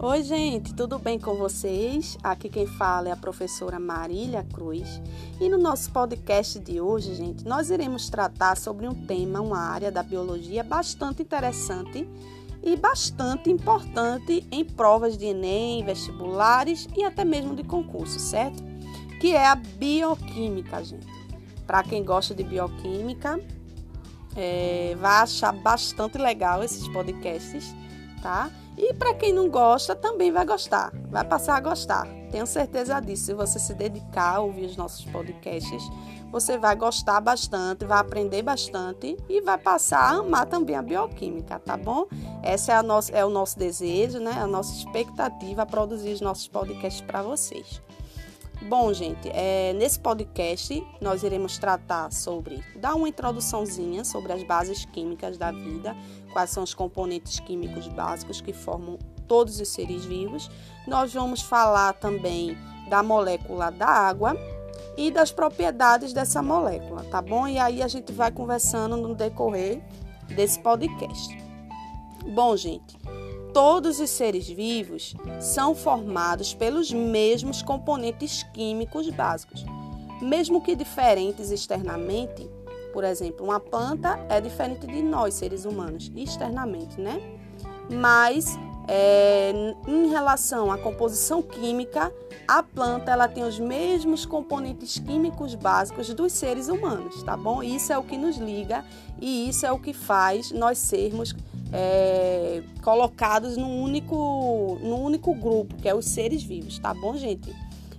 Oi, gente, tudo bem com vocês? Aqui quem fala é a professora Marília Cruz. E no nosso podcast de hoje, gente, nós iremos tratar sobre um tema, uma área da biologia bastante interessante e bastante importante em provas de Enem, vestibulares e até mesmo de concurso, certo? Que é a bioquímica, gente. Para quem gosta de bioquímica, é, vai achar bastante legal esses podcasts, tá? E para quem não gosta, também vai gostar, vai passar a gostar. Tenho certeza disso. Se você se dedicar a ouvir os nossos podcasts, você vai gostar bastante, vai aprender bastante e vai passar a amar também a bioquímica, tá bom? Essa é, a é o nosso desejo, né? A nossa expectativa a produzir os nossos podcasts para vocês. Bom, gente, é, nesse podcast nós iremos tratar sobre, dar uma introduçãozinha sobre as bases químicas da vida, quais são os componentes químicos básicos que formam todos os seres vivos. Nós vamos falar também da molécula da água e das propriedades dessa molécula, tá bom? E aí a gente vai conversando no decorrer desse podcast. Bom, gente, todos os seres vivos são formados pelos mesmos componentes químicos básicos, mesmo que diferentes externamente. Por exemplo, uma planta é diferente de nós, seres humanos, externamente, né? Mas é, em relação à composição química, a planta ela tem os mesmos componentes químicos básicos dos seres humanos, tá bom? Isso é o que nos liga e isso é o que faz nós sermos é, colocados num único, num único grupo, que é os seres vivos, tá bom, gente?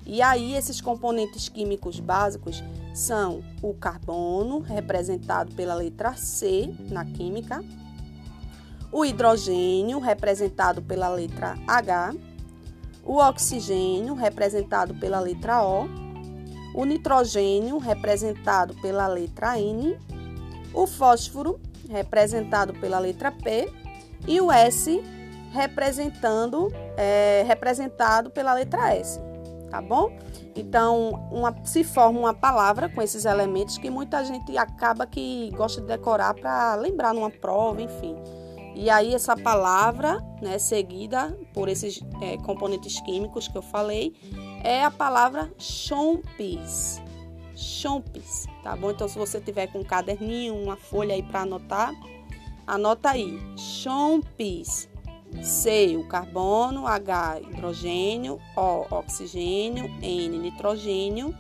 E aí, esses componentes químicos básicos são o carbono, representado pela letra C na química, o hidrogênio, representado pela letra H, o oxigênio, representado pela letra O, o nitrogênio, representado pela letra N, o fósforo, representado pela letra P, e o S representando, é, representado pela letra S, tá bom? Então, uma, se forma uma palavra com esses elementos que muita gente acaba que gosta de decorar para lembrar numa prova, enfim. E aí essa palavra, né, seguida por esses é, componentes químicos que eu falei, é a palavra chompis chompes, tá bom? Então, se você tiver com um caderninho, uma folha aí para anotar, anota aí, chompes. C, o carbono, H, hidrogênio, O, oxigênio, N, nitrogênio,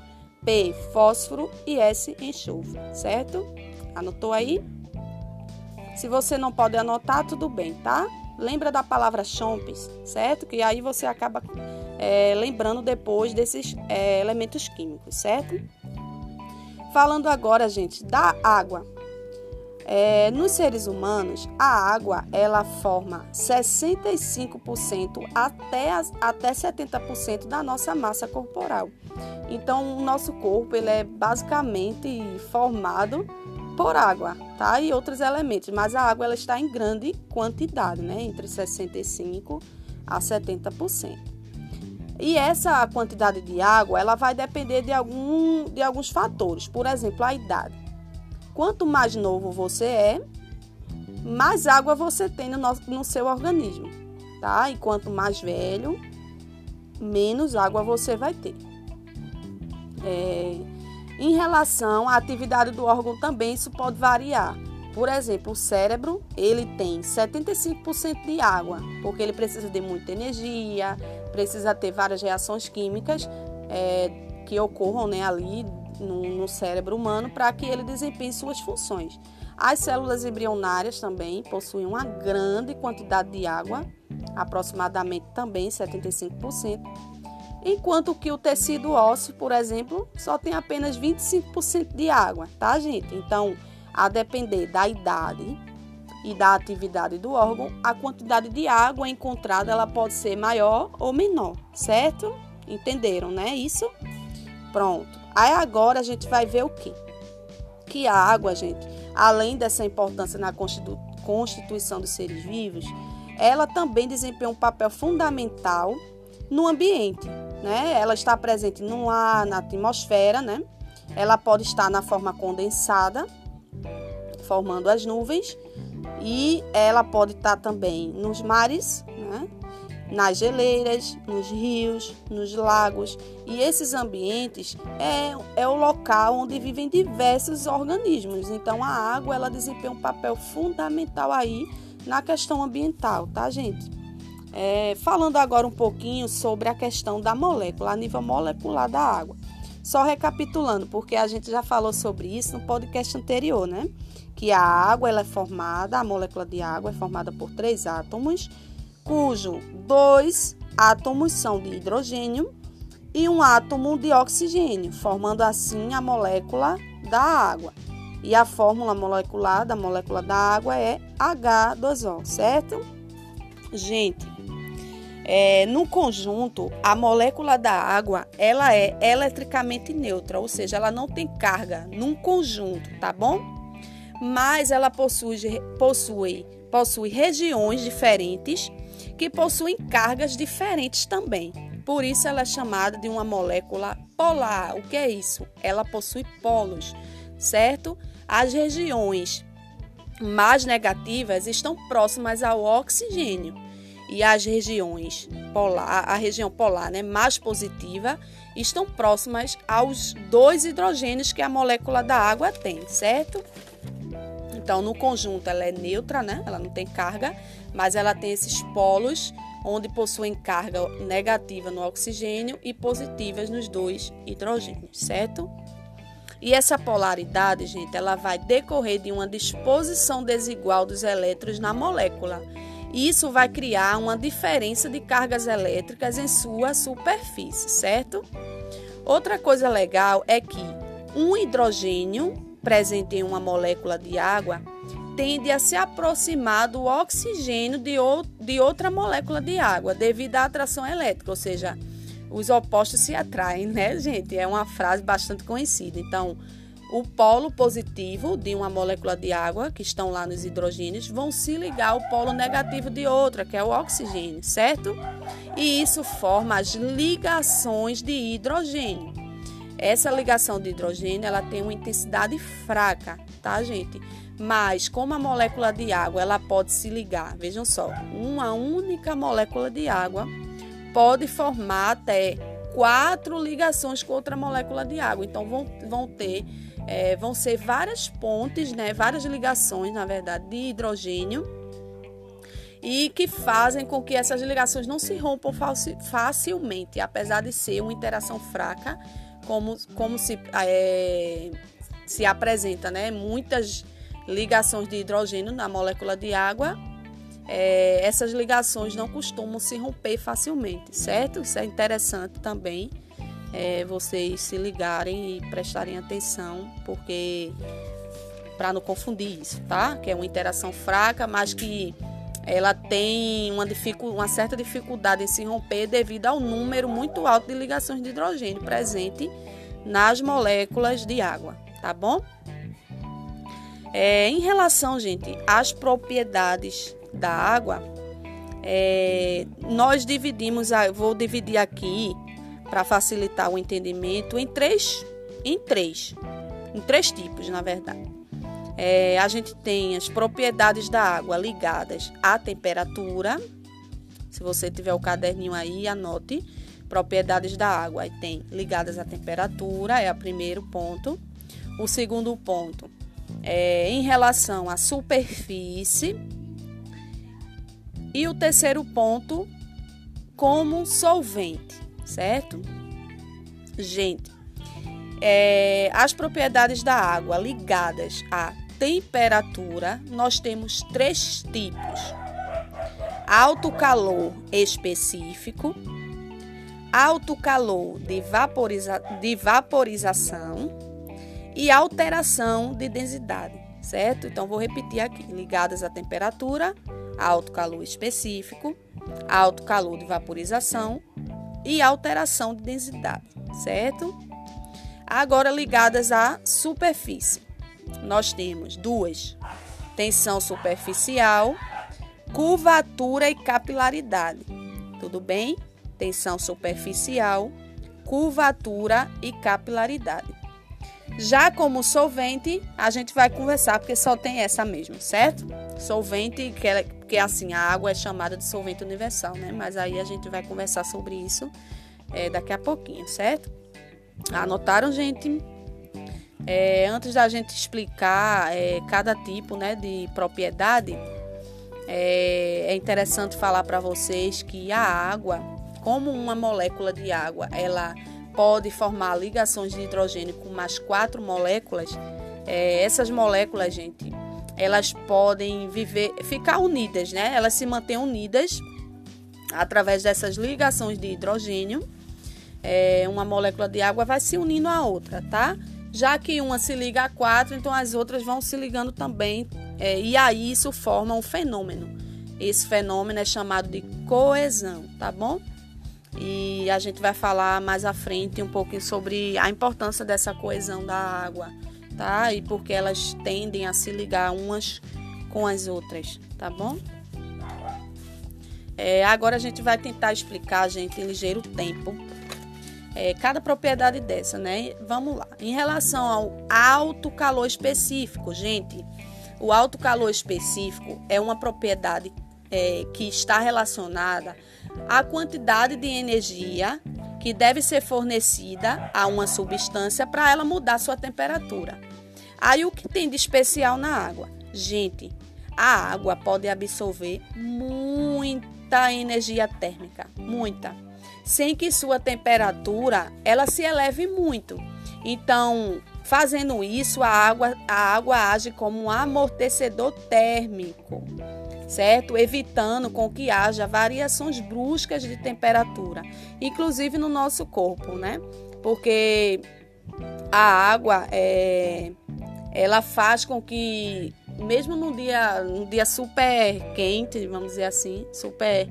P, fósforo e S, enxofre, certo? Anotou aí? Se você não pode anotar, tudo bem, tá? Lembra da palavra chompes, certo? Que aí você acaba é, lembrando depois desses é, elementos químicos, certo? Falando agora, gente, da água. É, nos seres humanos, a água ela forma 65% até, até 70% da nossa massa corporal. Então, o nosso corpo ele é basicamente formado por água, tá? E outros elementos, mas a água ela está em grande quantidade, né? Entre 65 a 70%. E essa quantidade de água, ela vai depender de, algum, de alguns fatores. Por exemplo, a idade. Quanto mais novo você é, mais água você tem no, no seu organismo, tá? E quanto mais velho, menos água você vai ter. É, em relação à atividade do órgão também, isso pode variar. Por exemplo, o cérebro, ele tem 75% de água, porque ele precisa de muita energia, precisa ter várias reações químicas é, que ocorram né, ali no, no cérebro humano para que ele desempenhe suas funções. As células embrionárias também possuem uma grande quantidade de água, aproximadamente também 75%, enquanto que o tecido ósseo, por exemplo, só tem apenas 25% de água, tá, gente? Então, a depender da idade e da atividade do órgão, a quantidade de água encontrada ela pode ser maior ou menor, certo? Entenderam, né? Isso? Pronto. Aí agora a gente vai ver o que? Que a água, gente, além dessa importância na constituição dos seres vivos, ela também desempenha um papel fundamental no ambiente, né? Ela está presente no ar, na atmosfera, né? Ela pode estar na forma condensada, formando as nuvens, e ela pode estar também nos mares, né? nas geleiras, nos rios, nos lagos. E esses ambientes é, é o local onde vivem diversos organismos. Então a água ela desempenha um papel fundamental aí na questão ambiental, tá, gente? É, falando agora um pouquinho sobre a questão da molécula, a nível molecular da água. Só recapitulando, porque a gente já falou sobre isso no podcast anterior, né? Que a água ela é formada, a molécula de água é formada por três átomos cujo dois átomos são de hidrogênio e um átomo de oxigênio, formando assim a molécula da água. E a fórmula molecular da molécula da água é H2O, certo? Gente, é, no conjunto, a molécula da água ela é eletricamente neutra, ou seja, ela não tem carga num conjunto, tá bom? Mas ela possui, possui, possui regiões diferentes que possuem cargas diferentes também. Por isso ela é chamada de uma molécula polar. O que é isso? Ela possui polos, certo? As regiões mais negativas estão próximas ao oxigênio e as regiões polar, a região polar, né, mais positiva, estão próximas aos dois hidrogênios que a molécula da água tem, certo? Então, no conjunto, ela é neutra, né? Ela não tem carga, mas ela tem esses polos onde possuem carga negativa no oxigênio e positivas nos dois hidrogênios, certo? E essa polaridade, gente, ela vai decorrer de uma disposição desigual dos elétrons na molécula. E isso vai criar uma diferença de cargas elétricas em sua superfície, certo? Outra coisa legal é que um hidrogênio presente em uma molécula de água tende a se aproximar do oxigênio de, ou, de outra molécula de água devido à atração elétrica, ou seja, os opostos se atraem, né, gente? É uma frase bastante conhecida. Então, o polo positivo de uma molécula de água, que estão lá nos hidrogênios, vão se ligar ao polo negativo de outra, que é o oxigênio, certo? E isso forma as ligações de hidrogênio. Essa ligação de hidrogênio ela tem uma intensidade fraca, tá, gente? Mas como a molécula de água ela pode se ligar, vejam só, uma única molécula de água pode formar até quatro ligações com outra molécula de água. Então vão, vão ter é, vão ser várias pontes, né, várias ligações, na verdade, de hidrogênio e que fazem com que essas ligações não se rompam facilmente, apesar de ser uma interação fraca como, como se, é, se apresenta, né? Muitas ligações de hidrogênio na molécula de água, é, essas ligações não costumam se romper facilmente, certo? Isso é interessante também é, vocês se ligarem e prestarem atenção, porque para não confundir isso, tá? Que é uma interação fraca, mas que ela tem uma, uma, certa dificuldade em se romper devido ao número muito alto de ligações de hidrogênio presente nas moléculas de água, tá bom? É, em relação, gente, às propriedades da água, é, nós dividimos, vou dividir aqui para facilitar o entendimento em três, em três, em três tipos, na verdade. É, a gente tem as propriedades da água ligadas à temperatura. Se você tiver o caderninho aí, anote. Propriedades da água. Aí tem ligadas à temperatura, é o primeiro ponto. O segundo ponto é em relação à superfície. E o terceiro ponto, como solvente, certo? Gente, é, as propriedades da água ligadas à temperatura, nós temos três tipos: alto calor específico, alto calor de, vaporiza de vaporização e alteração de densidade, certo? Então, vou repetir aqui: ligadas à temperatura, alto calor específico, alto calor de vaporização e alteração de densidade, certo? Agora, ligadas à superfície nós temos duas: tensão superficial, curvatura e capilaridade. Tudo bem? Tensão superficial, curvatura e capilaridade. Já como solvente, a gente vai conversar porque só tem essa mesmo, certo? solvente, que, é, que assim, a água é chamada de solvente universal, né? Mas aí a gente vai conversar sobre isso é, daqui a pouquinho, certo? Anotaram, gente? É, antes da gente explicar é, cada tipo né, de propriedade, é, é interessante falar para vocês que a água, como uma molécula de água, ela pode formar ligações de hidrogênio com mais quatro moléculas. É, essas moléculas, gente, elas podem viver, ficar unidas, né? Elas se mantêm unidas através dessas ligações de hidrogênio. É, uma molécula de água vai se unindo à outra, tá? Já que uma se liga a quatro, então as outras vão se ligando também. É, e aí isso forma um fenômeno. Esse fenômeno é chamado de coesão, tá bom? E a gente vai falar mais à frente um pouquinho sobre a importância dessa coesão da água, tá? E porque elas tendem a se ligar umas com as outras, tá bom? É, agora a gente vai tentar explicar, gente, em ligeiro tempo, é, cada propriedade dessa, né? Vamos lá. Em relação ao alto calor específico, gente, o alto calor específico é uma propriedade é, que está relacionada à quantidade de energia que deve ser fornecida a uma substância para ela mudar sua temperatura. Aí o que tem de especial na água? Gente, a água pode absorver muita energia térmica, muita sem que sua temperatura ela se eleve muito. Então, fazendo isso, a água, a água age como um amortecedor térmico, certo? Evitando com que haja variações bruscas de temperatura, inclusive no nosso corpo, né? Porque a água é, ela faz com que mesmo num dia, num dia super quente, vamos dizer assim, super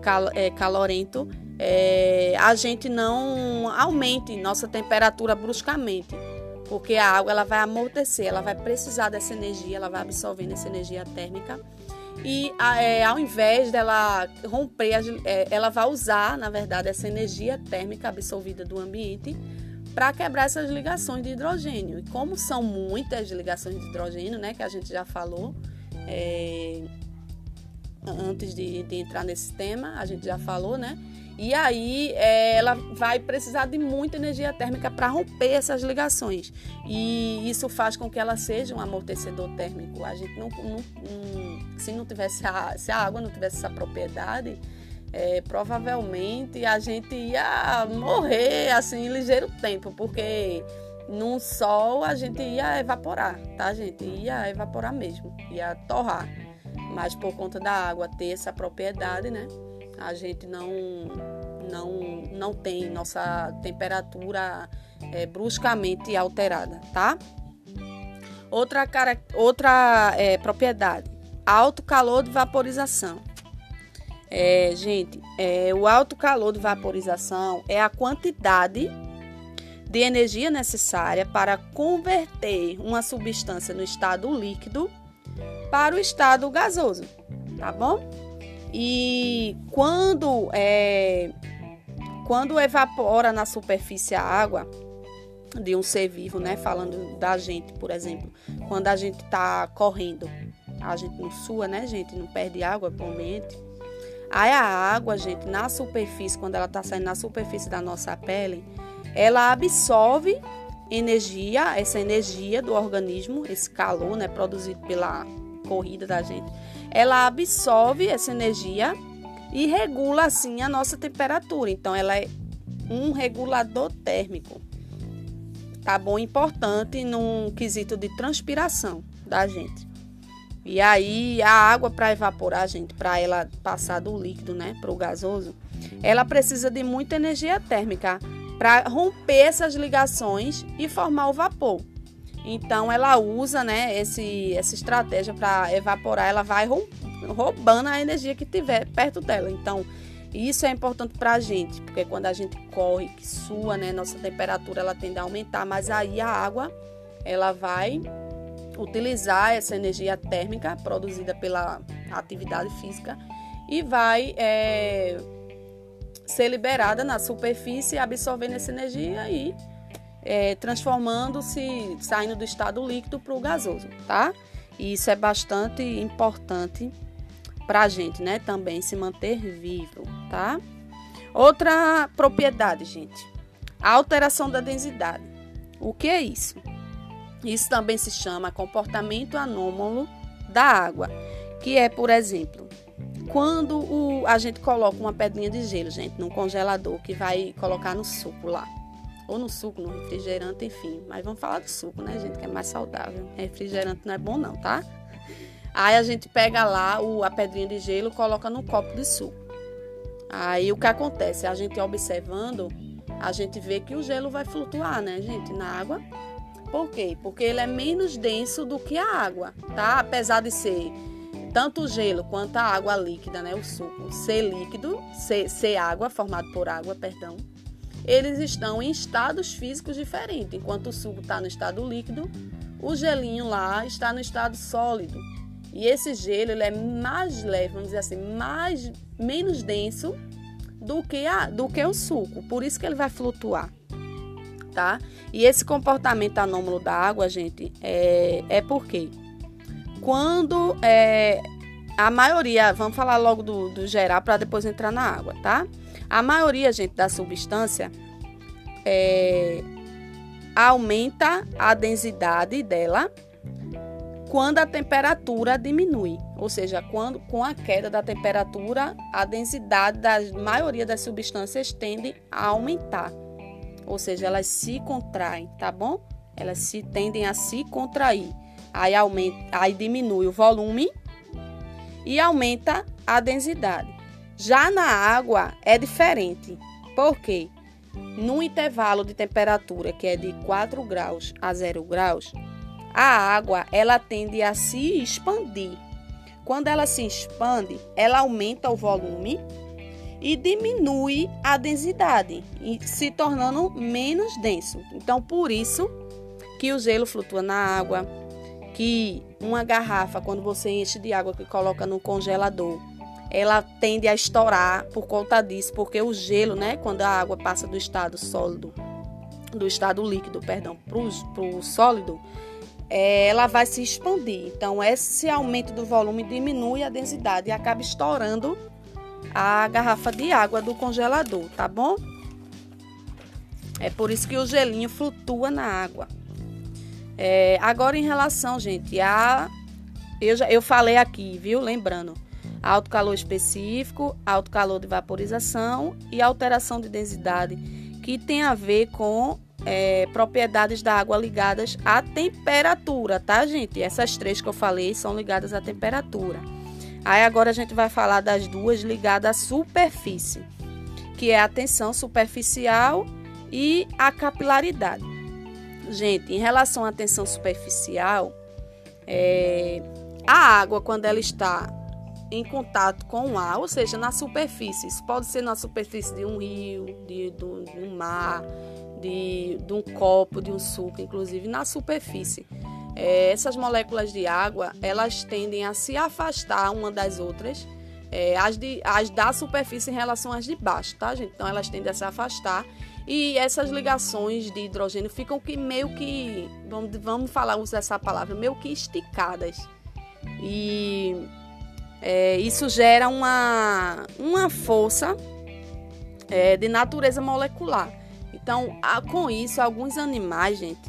cal, é, calorento, é, a gente não aumente nossa temperatura bruscamente, porque a água ela vai amortecer, ela vai precisar dessa energia, ela vai absorvendo essa energia térmica e é, ao invés dela romper, é, ela vai usar, na verdade, essa energia térmica absorvida do ambiente para quebrar essas ligações de hidrogênio. E como são muitas ligações de hidrogênio, né, que a gente já falou, é, antes de, de, entrar nesse tema, a gente já falou, né? E aí é, ela vai precisar de muita energia térmica para romper essas ligações. E isso faz com que ela seja um amortecedor térmico. A gente não, não, não se não tivesse a, se a água não tivesse essa propriedade, é, provavelmente a gente ia morrer assim em ligeiro tempo, porque num sol a gente ia evaporar, tá, gente? Ia evaporar mesmo, ia torrar. Mas por conta da água ter essa propriedade, né? A gente não, não, não tem nossa temperatura é, bruscamente alterada, tá? Outra, cara, outra é, propriedade, alto calor de vaporização. É, gente, é, o alto calor de vaporização é a quantidade de energia necessária para converter uma substância no estado líquido para o estado gasoso, tá bom? E quando, é, quando evapora na superfície a água de um ser vivo, né? Falando da gente, por exemplo, quando a gente está correndo, a gente não sua, né, gente? Não perde água para ambiente. Aí a água, gente, na superfície, quando ela está saindo na superfície da nossa pele, ela absorve energia, essa energia do organismo, esse calor, né, produzido pela corrida da gente ela absorve essa energia e regula assim a nossa temperatura. Então, ela é um regulador térmico. Tá bom? Importante num quesito de transpiração da gente. E aí, a água para evaporar, gente, para ela passar do líquido, né, para o gasoso, ela precisa de muita energia térmica para romper essas ligações e formar o vapor. Então ela usa, né, esse, essa estratégia para evaporar, ela vai roubando a energia que tiver perto dela. Então isso é importante para a gente, porque quando a gente corre, que sua, né, nossa temperatura ela tende a aumentar, mas aí a água ela vai utilizar essa energia térmica produzida pela atividade física e vai é, ser liberada na superfície, absorvendo essa energia e é, transformando-se, saindo do estado líquido para o gasoso, tá? E isso é bastante importante para a gente, né? Também se manter vivo, tá? Outra propriedade, gente. A alteração da densidade. O que é isso? Isso também se chama comportamento anômalo da água, que é, por exemplo, quando o, a gente coloca uma pedrinha de gelo, gente, num congelador que vai colocar no suco lá. Ou no suco, no refrigerante, enfim. Mas vamos falar do suco, né, gente? Que é mais saudável. Refrigerante não é bom, não, tá? Aí a gente pega lá o, a pedrinha de gelo coloca no copo de suco. Aí o que acontece? A gente observando, a gente vê que o gelo vai flutuar, né, gente, na água. Por quê? Porque ele é menos denso do que a água, tá? Apesar de ser tanto o gelo quanto a água líquida, né, o suco, ser líquido, ser, ser água, formado por água, perdão, eles estão em estados físicos diferentes. Enquanto o suco está no estado líquido, o gelinho lá está no estado sólido. E esse gelo ele é mais leve, vamos dizer assim, mais menos denso do que a, do que o suco. Por isso que ele vai flutuar, tá? E esse comportamento anômalo da água, gente, é, é porque quando é, a maioria, vamos falar logo do, do geral para depois entrar na água, tá? A maioria, gente, da substância é, aumenta a densidade dela quando a temperatura diminui, ou seja, quando com a queda da temperatura, a densidade da maioria das substâncias tende a aumentar. Ou seja, elas se contraem, tá bom? Elas se tendem a se contrair. Aí aumenta, aí diminui o volume e aumenta a densidade. Já na água é diferente. Por quê? No intervalo de temperatura, que é de 4 graus a 0 graus, a água ela tende a se expandir. Quando ela se expande, ela aumenta o volume e diminui a densidade, se tornando menos denso. Então, por isso que o gelo flutua na água, que uma garrafa, quando você enche de água que coloca no congelador, ela tende a estourar por conta disso, porque o gelo, né, quando a água passa do estado sólido, do estado líquido, perdão, para o sólido, é, ela vai se expandir. Então, esse aumento do volume diminui a densidade e acaba estourando a garrafa de água do congelador, tá bom? É por isso que o gelinho flutua na água. É, agora, em relação, gente, a. Eu, já, eu falei aqui, viu? Lembrando: alto calor específico, alto calor de vaporização e alteração de densidade, que tem a ver com é, propriedades da água ligadas à temperatura, tá, gente? Essas três que eu falei são ligadas à temperatura. Aí agora a gente vai falar das duas ligadas à superfície, que é a tensão superficial e a capilaridade. Gente, em relação à tensão superficial, é, a água, quando ela está em contato com o ar, ou seja, na superfície, isso pode ser na superfície de um rio, de, de, de um mar, de, de um copo, de um suco, inclusive na superfície. É, essas moléculas de água, elas tendem a se afastar uma das outras, é, as, de, as da superfície em relação às de baixo, tá, gente? Então, elas tendem a se afastar e essas ligações de hidrogênio ficam que meio que, vamos, vamos falar, usar essa palavra, meio que esticadas. E é, isso gera uma, uma força é, de natureza molecular. Então, com isso, alguns animais, gente,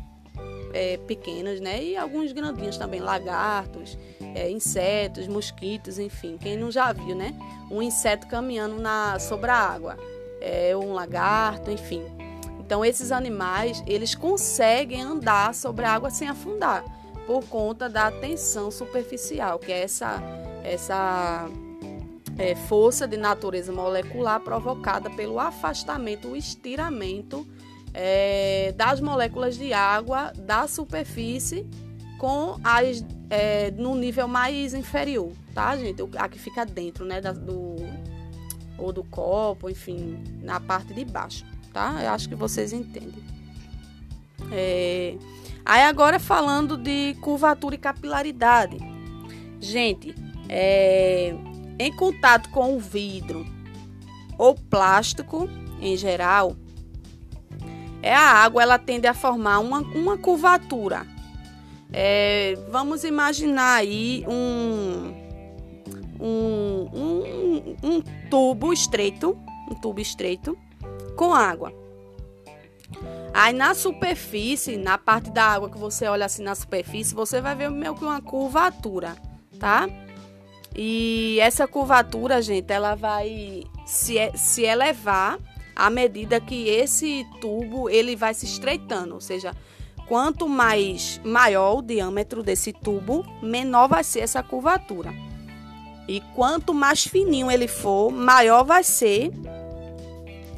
é, pequenos, né? E alguns grandinhos também, lagartos, é, insetos, mosquitos, enfim. Quem não já viu, né? Um inseto caminhando na, sobre a água, é, um lagarto, enfim. Então, esses animais, eles conseguem andar sobre a água sem afundar, por conta da tensão superficial, que é essa, essa é, força de natureza molecular provocada pelo afastamento, o estiramento é, das moléculas de água da superfície com as é, no nível mais inferior, tá, gente? A que fica dentro, né, da, do ou do copo, enfim, na parte de baixo, tá? Eu acho que vocês entendem. É, aí agora falando de curvatura e capilaridade, gente, é, em contato com o vidro ou plástico em geral, é a água ela tende a formar uma, uma curvatura. É, vamos imaginar aí um, um, um, um tubo estreito, um tubo estreito com água. Aí na superfície, na parte da água que você olha assim na superfície, você vai ver meio que uma curvatura, tá? E essa curvatura, gente, ela vai se, se elevar à medida que esse tubo ele vai se estreitando, ou seja, quanto mais maior o diâmetro desse tubo, menor vai ser essa curvatura. E quanto mais fininho ele for, maior vai ser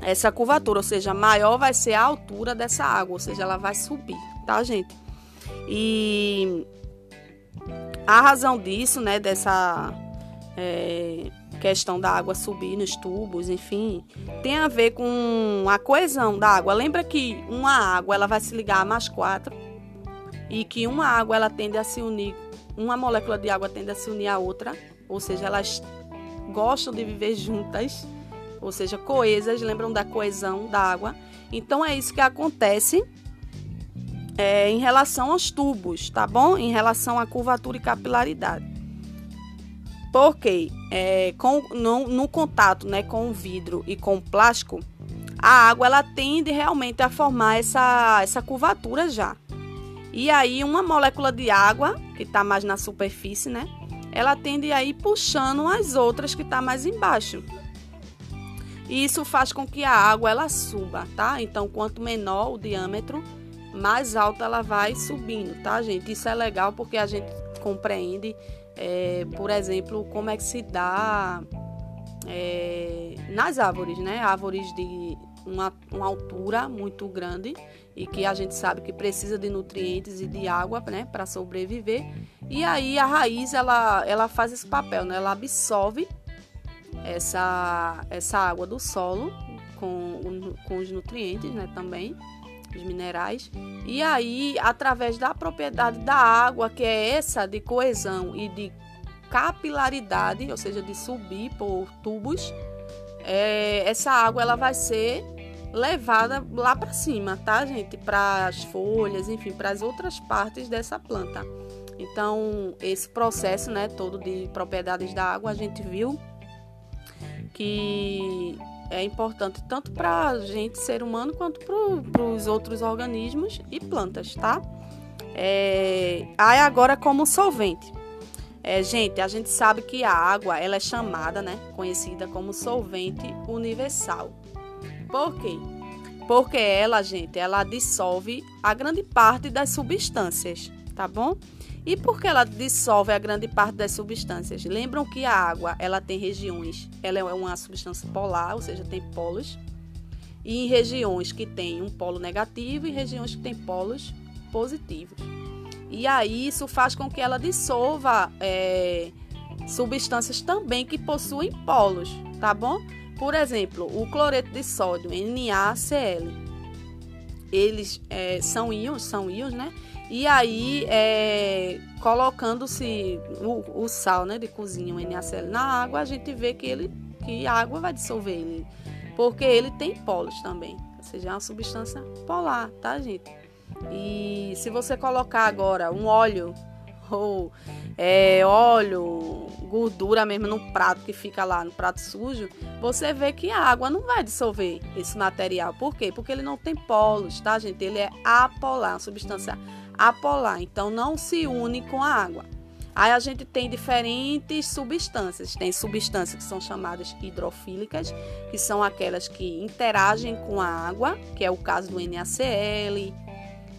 essa curvatura, ou seja, maior vai ser a altura dessa água, ou seja, ela vai subir, tá, gente? E a razão disso, né, dessa é, questão da água subir nos tubos, enfim, tem a ver com a coesão da água. Lembra que uma água ela vai se ligar a mais quatro e que uma água ela tende a se unir, uma molécula de água tende a se unir à outra, ou seja, elas gostam de viver juntas, ou seja, coesas, lembram da coesão da água. Então é isso que acontece é, em relação aos tubos, tá bom? Em relação à curvatura e capilaridade. Porque é, com, no, no, contato né, com o vidro e com o plástico, a água ela tende realmente a formar essa, essa curvatura já. E aí uma molécula de água, que está mais na superfície, né? Ela tende a ir puxando as outras que está mais embaixo. E isso faz com que a água ela suba, tá? Então, quanto menor o diâmetro, mais alta ela vai subindo, tá, gente? Isso é legal porque a gente compreende é, por exemplo, como é que se dá é, nas árvores, né? Árvores de uma, uma, altura muito grande e que a gente sabe que precisa de nutrientes e de água, né, para sobreviver. E aí a raiz ela, ela faz esse papel, né? Ela absorve essa, essa água do solo com, com os nutrientes, né, também os minerais. E aí, através da propriedade da água, que é essa de coesão e de capilaridade, ou seja, de subir por tubos, é, essa água ela vai ser levada lá para cima, tá, gente? Para as folhas, enfim, para as outras partes dessa planta. Então, esse processo, né, todo de propriedades da água, a gente viu que é importante tanto para a gente, ser humano, quanto para os outros organismos e plantas, tá? É, aí agora como solvente. É, gente, a gente sabe que a água ela é chamada, né, conhecida como solvente universal. Por quê? Porque ela, gente, ela dissolve a grande parte das substâncias, tá bom? E por que ela dissolve a grande parte das substâncias? Lembram que a água ela tem regiões, ela é uma substância polar, ou seja, tem polos, e em regiões que tem um polo negativo e regiões que tem polos positivos. E aí isso faz com que ela dissolva é, substâncias também que possuem polos, tá bom? Por exemplo, o cloreto de sódio, NaCl. Eles é, são íons, são íons, né? E aí, é, colocando-se o, o, sal né, de cozinha, o NaCl, na água, a gente vê que, ele, que a água vai dissolver ele. Porque ele tem polos também. Ou seja, é uma substância polar, tá, gente? E se você colocar agora um óleo ou é, óleo, gordura mesmo no prato que fica lá no prato sujo, você vê que a água não vai dissolver esse material. Por quê? Porque ele não tem polos, tá, gente? Ele é apolar, uma substância apolar, então não se une com a água. Aí a gente tem diferentes substâncias. Tem substâncias que são chamadas hidrofílicas, que são aquelas que interagem com a água, que é o caso do NaCl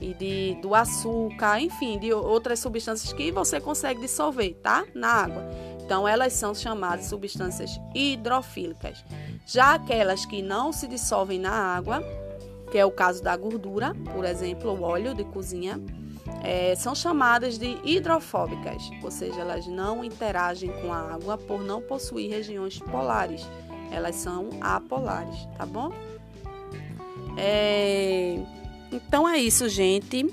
e de, do açúcar, enfim, de outras substâncias que você consegue dissolver, tá? Na água. Então elas são chamadas substâncias hidrofílicas. Já aquelas que não se dissolvem na água, que é o caso da gordura, por exemplo, o óleo de cozinha, é, são chamadas de hidrofóbicas, ou seja, elas não interagem com a água por não possuir regiões polares. Elas são apolares, tá bom? É, então é isso, gente.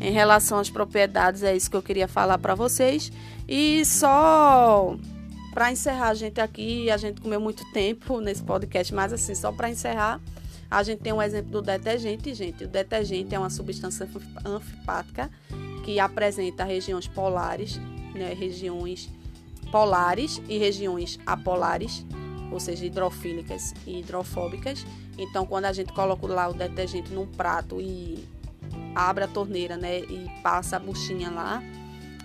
Em relação às propriedades, é isso que eu queria falar para vocês. E só para encerrar, gente, aqui, a gente comeu muito tempo nesse podcast, mas assim, só para encerrar. A gente tem um exemplo do detergente, gente. O detergente é uma substância anfipática que apresenta regiões polares, né, regiões polares e regiões apolares, ou seja, hidrofílicas e hidrofóbicas. Então, quando a gente coloca lá o detergente num prato e abre a torneira, né, e passa a buchinha lá,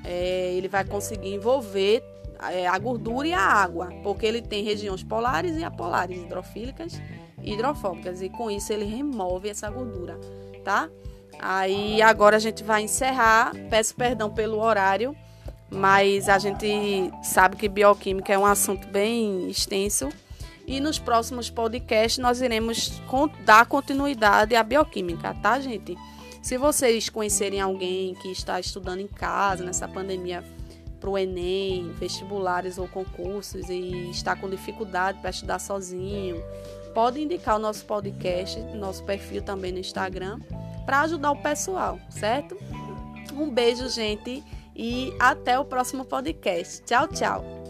é, ele vai conseguir envolver é, a gordura e a água, porque ele tem regiões polares e apolares, hidrofílicas e hidrofóbicas, e com isso ele remove essa gordura, tá? Aí agora a gente vai encerrar. Peço perdão pelo horário, mas a gente sabe que bioquímica é um assunto bem extenso. E nos próximos podcasts nós iremos dar continuidade à bioquímica, tá, gente? Se vocês conhecerem alguém que está estudando em casa nessa pandemia para o Enem, vestibulares ou concursos e está com dificuldade para estudar sozinho, pode indicar o nosso podcast, nosso perfil também no Instagram, para ajudar o pessoal, certo? Um beijo, gente, e até o próximo podcast. Tchau, tchau.